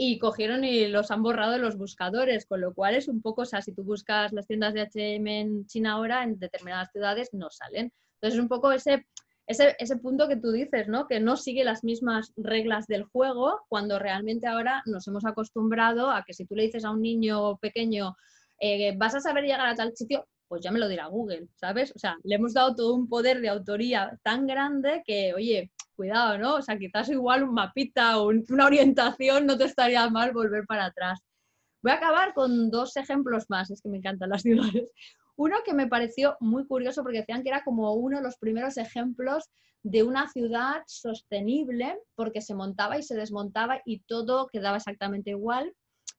Y cogieron y los han borrado de los buscadores, con lo cual es un poco, o sea, si tú buscas las tiendas de H&M en China ahora, en determinadas ciudades no salen. Entonces es un poco ese, ese, ese, punto que tú dices, ¿no? Que no sigue las mismas reglas del juego cuando realmente ahora nos hemos acostumbrado a que si tú le dices a un niño pequeño, eh, vas a saber llegar a tal sitio, pues ya me lo dirá Google, ¿sabes? O sea, le hemos dado todo un poder de autoría tan grande que, oye, cuidado, ¿no? O sea, quizás igual un mapita o una orientación no te estaría mal volver para atrás. Voy a acabar con dos ejemplos más, es que me encantan las ciudades. Uno que me pareció muy curioso porque decían que era como uno de los primeros ejemplos de una ciudad sostenible porque se montaba y se desmontaba y todo quedaba exactamente igual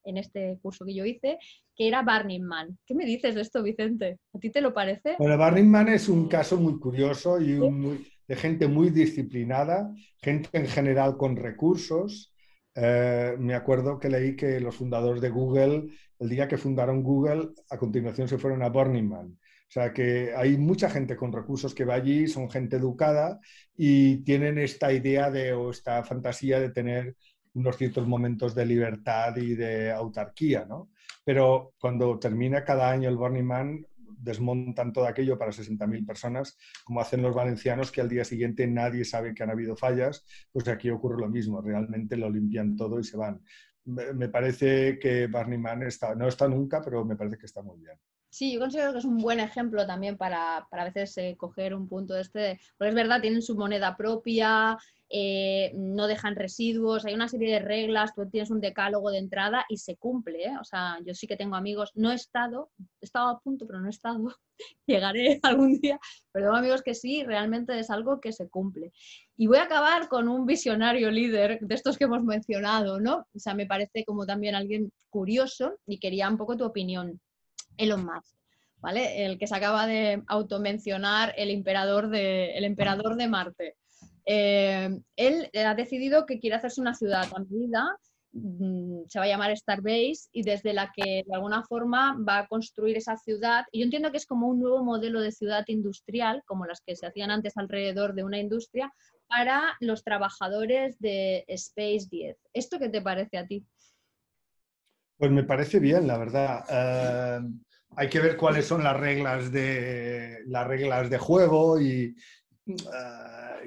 en este curso que yo hice, que era Burning Man. ¿Qué me dices de esto, Vicente? ¿A ti te lo parece? Bueno, Burning Man es un caso muy curioso y muy, de gente muy disciplinada, gente en general con recursos. Eh, me acuerdo que leí que los fundadores de Google, el día que fundaron Google, a continuación se fueron a Burning Man. O sea que hay mucha gente con recursos que va allí, son gente educada y tienen esta idea de, o esta fantasía de tener unos ciertos momentos de libertad y de autarquía, ¿no? Pero cuando termina cada año el Burning Man, desmontan todo aquello para 60.000 personas, como hacen los valencianos, que al día siguiente nadie sabe que han habido fallas, pues aquí ocurre lo mismo, realmente lo limpian todo y se van. Me parece que Barney Man está, no está nunca, pero me parece que está muy bien. Sí, yo considero que es un buen ejemplo también para, para a veces eh, coger un punto de este, porque es verdad, tienen su moneda propia, eh, no dejan residuos, hay una serie de reglas, tú tienes un decálogo de entrada y se cumple. ¿eh? O sea, yo sí que tengo amigos, no he estado, he estado a punto, pero no he estado, llegaré algún día, pero tengo amigos que sí, realmente es algo que se cumple. Y voy a acabar con un visionario líder de estos que hemos mencionado, ¿no? O sea, me parece como también alguien curioso y quería un poco tu opinión. Elon Musk. ¿Vale? El que se acaba de automencionar el emperador de, el emperador de Marte. Eh, él ha decidido que quiere hacerse una ciudad a medida, mm, se va a llamar Starbase, y desde la que de alguna forma va a construir esa ciudad. Y yo entiendo que es como un nuevo modelo de ciudad industrial, como las que se hacían antes alrededor de una industria, para los trabajadores de Space 10. ¿Esto qué te parece a ti? Pues me parece bien, la verdad. Eh, hay que ver cuáles son las reglas de, las reglas de juego y, Ah,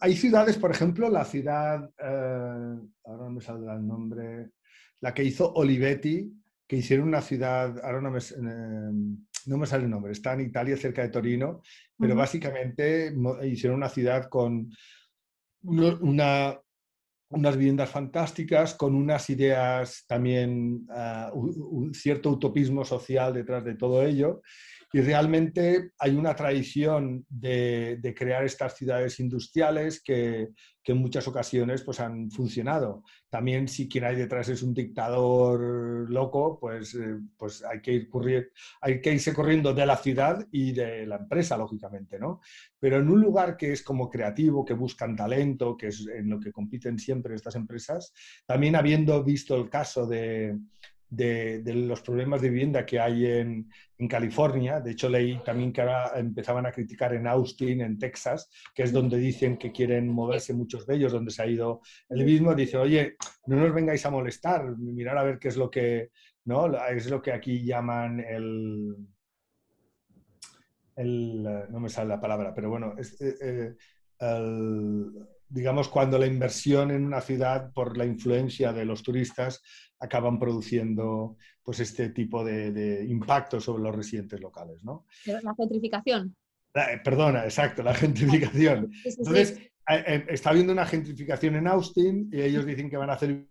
Hay ciudades, por ejemplo, la ciudad, eh, ahora no me saldrá el nombre, la que hizo Olivetti, que hicieron una ciudad, ahora no me, eh, no me sale el nombre, está en Italia, cerca de Torino, pero básicamente hicieron una ciudad con una, unas viviendas fantásticas, con unas ideas también, ah, un cierto utopismo social detrás de todo ello. Y realmente hay una tradición de, crear estas ciudades industriales que, que, en muchas ocasiones pues, han funcionado. También si quien hay detrás es un dictador loco, pues, eh, pues hay, que ir hay que irse corriendo de la ciudad y de la empresa, lógicamente. ¿no? Pero en un lugar que es como creativo, que buscan talento, que es en lo que compiten siempre estas empresas, también habiendo visto el caso de, de, los problemas de vivienda que hay en, en, California. De hecho, leí también que ahora empezaban a criticar en Austin, en Texas, que es donde dicen que quieren moverse muchos de ellos, donde se ha ido el mismo. Dice, oye, no nos vengáis a molestar, mirar a ver qué es lo que, ¿no? Es lo que aquí llaman el... el no me sale la palabra, pero bueno, es, eh, eh, el, digamos, cuando la inversión en una ciudad, por la influencia de los turistas, acaban produciendo pues, este tipo de, impacto sobre los residentes locales. ¿no? La gentrificación. Eh, perdona, exacto, la gentrificación. Entonces, eh, eh, está habiendo una gentrificación en Austin y ellos dicen que van a hacer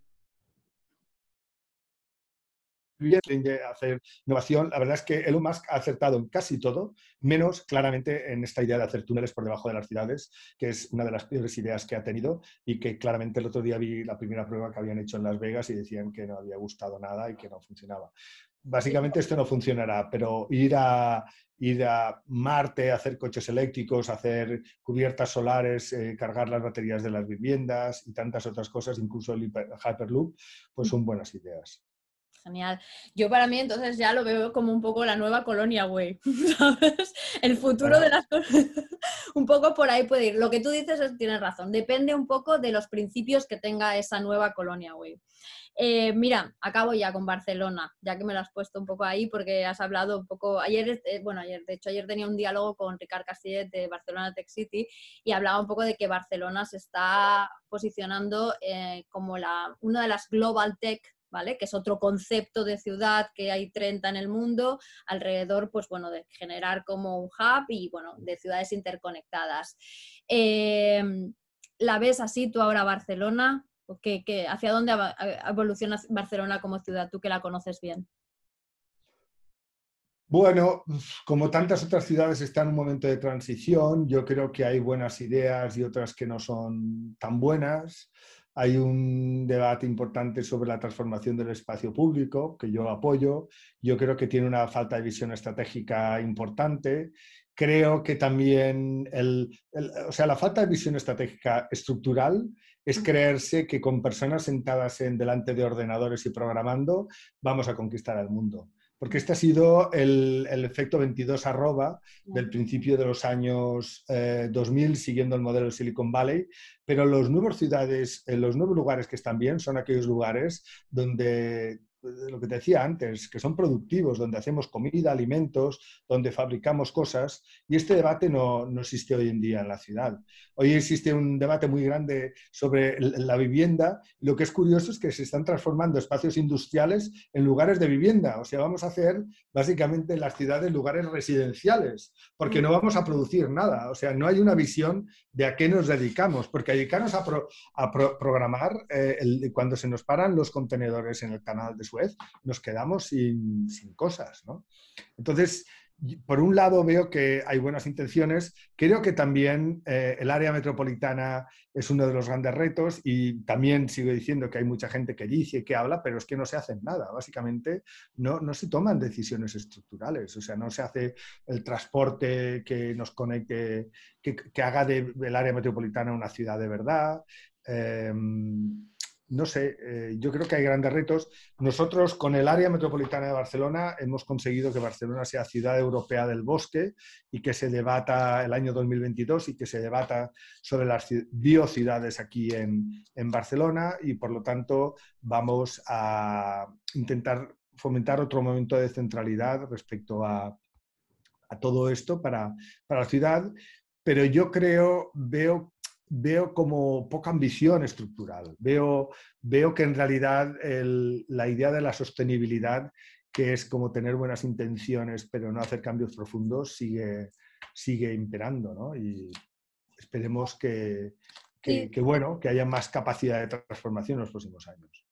de hacer innovación. La verdad es que Elon Musk ha acertado en casi todo, menos claramente en esta idea de hacer túneles por debajo de las ciudades, que es una de las peores ideas que ha tenido y que claramente el otro día vi la primera prueba que habían hecho en Las Vegas y decían que no había gustado nada y que no funcionaba. Básicamente esto no funcionará, pero ir a, ir a Marte, hacer coches eléctricos, hacer cubiertas solares, eh, cargar las baterías de las viviendas y tantas otras cosas, incluso el Hyperloop, pues son buenas ideas. Genial. Yo para mí entonces ya lo veo como un poco la nueva colonia, güey. ¿Sabes? El futuro de las cosas. un poco por ahí puede ir. Lo que tú dices es, tienes razón. Depende un poco de los principios que tenga esa nueva colonia, güey. Eh, mira, acabo ya con Barcelona, ya que me lo has puesto un poco ahí porque has hablado un poco, ayer, eh, bueno, ayer, de hecho ayer tenía un diálogo con Ricard Castillet de Barcelona Tech City y hablaba un poco de que Barcelona se está posicionando eh, como la, una de las Global Tech que es otro concepto de ciudad que hay 30 en el mundo, alrededor, pues bueno, de generar como un hub y bueno, de ciudades interconectadas. Em, ¿La ves así tú ahora Barcelona? ¿Qué, hacia dónde evoluciona Barcelona como ciudad, tú que la conoces bien? Bueno, como tantas otras ciudades está en un momento de transición, yo creo que hay buenas ideas y otras que no son tan buenas. Hay un debate importante sobre la transformación del espacio público, que yo apoyo. Yo creo que tiene una falta de visión estratégica importante. Creo que también o sea, la falta de visión estratégica estructural es creerse que con personas sentadas en, delante de ordenadores y programando vamos a conquistar el mundo porque este ha sido el, efecto 22 arroba del principio de los años 2000, eh, siguiendo el modelo Silicon Valley, pero los nuevos ciudades, eh, los nuevos lugares que están bien son aquellos lugares donde lo que te decía antes, que son productivos, donde hacemos comida, alimentos, donde fabricamos cosas, y este debate no, no, existe hoy en día en la ciudad. Hoy existe un debate muy grande sobre la vivienda, lo que es curioso es que se están transformando espacios industriales en lugares de vivienda, o sea, vamos a hacer básicamente las ciudades lugares residenciales, porque no vamos a producir nada, o sea, no hay una visión de a qué nos dedicamos, porque dedicarnos a, a programar eh, cuando se nos paran los contenedores en el canal de Nos quedamos sin, cosas. ¿no? Entonces, por un lado veo que hay buenas intenciones, creo que también eh, el área metropolitana es uno de los grandes retos y también sigo diciendo que hay mucha gente que dice y que habla, pero es que no se hacen nada. Básicamente no, no se toman decisiones estructurales, o sea, no se hace el transporte que nos conecte, que, que haga del área metropolitana una ciudad de verdad. Em, no sé, eh, yo creo que hay grandes retos. Nosotros con el área metropolitana de Barcelona hemos conseguido que Barcelona sea ciudad europea del bosque y que se debata el año 2022 y que se debata sobre las biociudades aquí en, Barcelona y por lo tanto vamos a intentar fomentar otro momento de centralidad respecto a, todo esto para, para la ciudad pero yo creo, veo, veo como poca ambición estructural. Veo, veo que en realidad la idea de la sostenibilidad, que es como tener buenas intenciones pero no hacer cambios profundos, sigue, sigue imperando. ¿no? Y esperemos que, que, bueno, que haya más capacidad de transformación en los próximos años.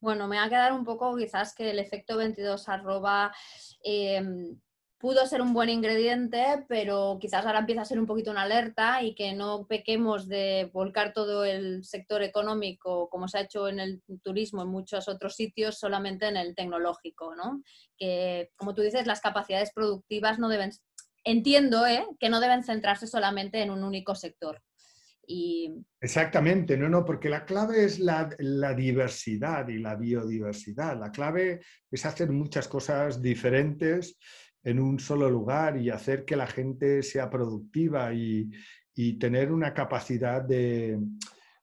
Bueno, me va a quedar un poco quizás que el efecto 22 arroba em, pudo ser un buen ingrediente, pero quizás ahora empieza a ser un poquito una alerta y que no pequemos de volcar todo el sector económico, como se ha hecho en el turismo en muchos otros sitios, solamente en el tecnológico, ¿no? Que, como tú dices, las capacidades productivas no deben, entiendo, ¿eh? que no deben centrarse solamente en un único sector. Exactamente, no, no, porque la clave es la, diversidad y la biodiversidad. La clave es hacer muchas cosas diferentes en un solo lugar y hacer que la gente sea productiva y, tener una capacidad de,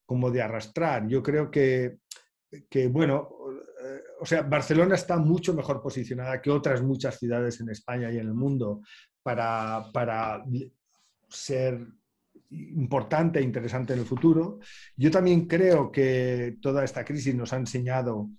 como de arrastrar. Yo creo que, que, bueno, o sea, Barcelona está mucho mejor posicionada que otras muchas ciudades en España y en el mundo para, para ser importante e interesante en el futuro. Yo también creo que toda esta crisis nos ha enseñado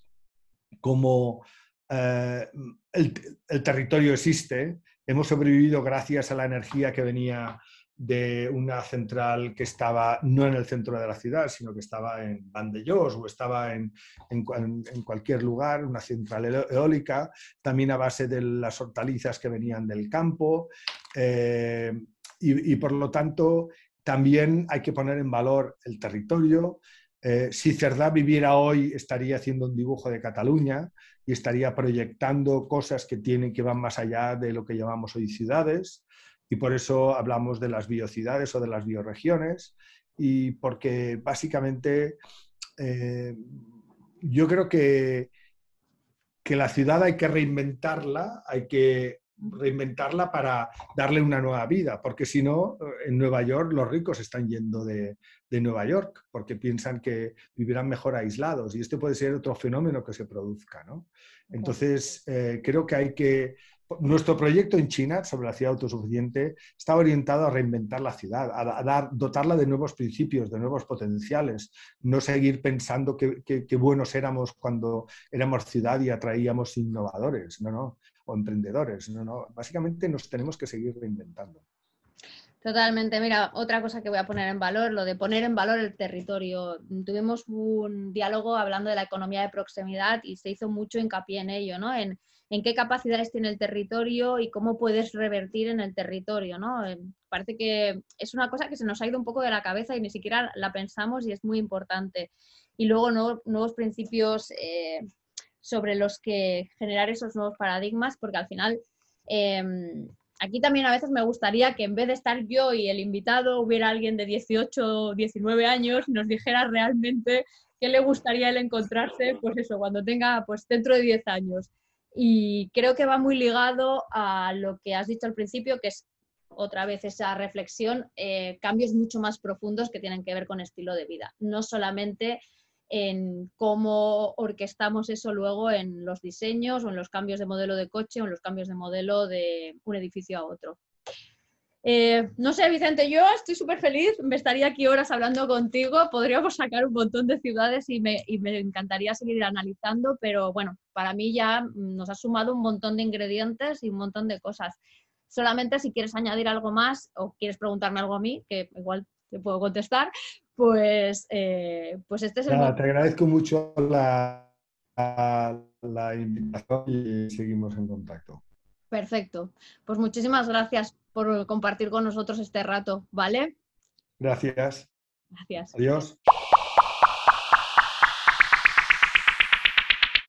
cómo eh, el, territorio existe. Hemos sobrevivido gracias a la energía que venía de una central que estaba no en el centro de la ciudad, sino que estaba en Vandellós o estaba en, en, cualquier lugar, una central eólica, también a base de las hortalizas que venían del campo. Eh, y, y, por lo tanto también hay que poner en valor el territorio. Eh, si Cerdá viviera hoy, estaría haciendo un dibujo de Cataluña y estaría proyectando cosas que, tienen, que van más allá de lo que llamamos hoy ciudades. Y por eso hablamos de las biociudades o de las bioregiones. Y porque básicamente eh, yo creo que, que la ciudad hay que reinventarla, hay que reinventarla para darle una nueva vida, porque si no, en Nueva York los ricos están yendo de, Nueva York porque piensan que vivirán mejor aislados y este puede ser otro fenómeno que se produzca. ¿no? Entonces, eh, creo que hay que... Nuestro proyecto en China sobre la ciudad autosuficiente está orientado a reinventar la ciudad, a, dar, dotarla de nuevos principios, de nuevos potenciales, no seguir pensando que, que buenos éramos cuando éramos ciudad y atraíamos innovadores. No, no o emprendedores. No, no, básicamente nos tenemos que seguir reinventando. Totalmente. Mira, otra cosa que voy a poner en valor, lo de poner en valor el territorio. Tuvimos un diálogo hablando de la economía de proximidad y se hizo mucho hincapié en ello, ¿no? En, en qué capacidades tiene el territorio y cómo puedes revertir en el territorio, ¿no? Eh, parece que es una cosa que se nos ha ido un poco de la cabeza y ni siquiera la pensamos y es muy importante. Y luego nuevos principios eh, sobre los que generar esos nuevos paradigmas, porque al final em, aquí también a veces me gustaría que en vez de estar yo y el invitado hubiera alguien de 18 o 19 años y nos dijera realmente qué le gustaría él encontrarse, pues eso, cuando tenga, pues dentro de 10 años. Y creo que va muy ligado a lo que has dicho al principio, que es otra vez esa reflexión, eh, cambios mucho más profundos que tienen que ver con estilo de vida, no solamente en cómo orquestamos eso luego en los diseños o en los cambios de modelo de coche o en los cambios de modelo de un edificio a otro. Eh, no sé, Vicente, yo estoy súper feliz, me estaría aquí horas hablando contigo, podríamos sacar un montón de ciudades y me, y me, encantaría seguir analizando, pero bueno, para mí ya nos ha sumado un montón de ingredientes y un montón de cosas. Solamente si quieres añadir algo más o quieres preguntarme algo a mí, que igual te puedo contestar, pues, eh, pues este es el... te agradezco mucho la, la, invitación y seguimos en contacto. Perfecto. Pues muchísimas gracias por compartir con nosotros este rato, ¿vale? Gracias. Gracias. Adiós.